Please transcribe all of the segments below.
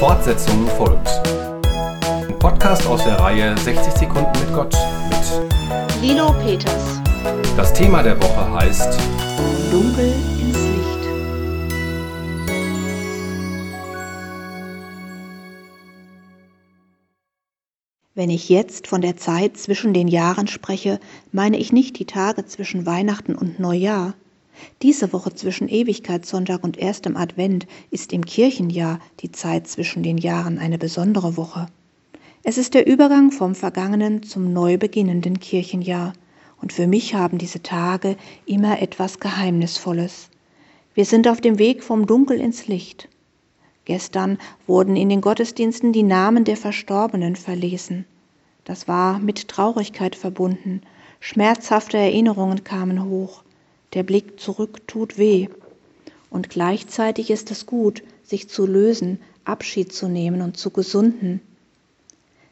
Fortsetzung folgt. Ein Podcast aus der Reihe 60 Sekunden mit Gott mit Lilo Peters. Das Thema der Woche heißt Dunkel ins Licht. Wenn ich jetzt von der Zeit zwischen den Jahren spreche, meine ich nicht die Tage zwischen Weihnachten und Neujahr. Diese Woche zwischen Ewigkeitssonntag und erstem Advent ist im Kirchenjahr die Zeit zwischen den Jahren eine besondere Woche. Es ist der Übergang vom vergangenen zum neu beginnenden Kirchenjahr, und für mich haben diese Tage immer etwas Geheimnisvolles. Wir sind auf dem Weg vom Dunkel ins Licht. Gestern wurden in den Gottesdiensten die Namen der Verstorbenen verlesen. Das war mit Traurigkeit verbunden, schmerzhafte Erinnerungen kamen hoch, der Blick zurück tut weh. Und gleichzeitig ist es gut, sich zu lösen, Abschied zu nehmen und zu gesunden.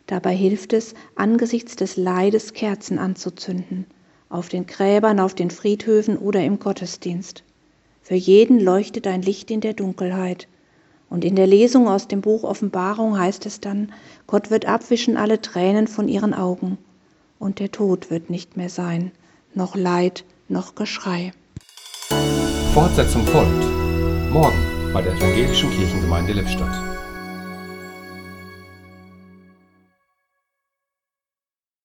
Dabei hilft es, angesichts des Leides Kerzen anzuzünden, auf den Gräbern, auf den Friedhöfen oder im Gottesdienst. Für jeden leuchtet ein Licht in der Dunkelheit, und in der Lesung aus dem Buch Offenbarung heißt es dann, Gott wird abwischen alle Tränen von ihren Augen, und der Tod wird nicht mehr sein, noch Leid, noch Geschrei. Fortsetzung folgt. Morgen bei der Evangelischen Kirchengemeinde Lippstadt.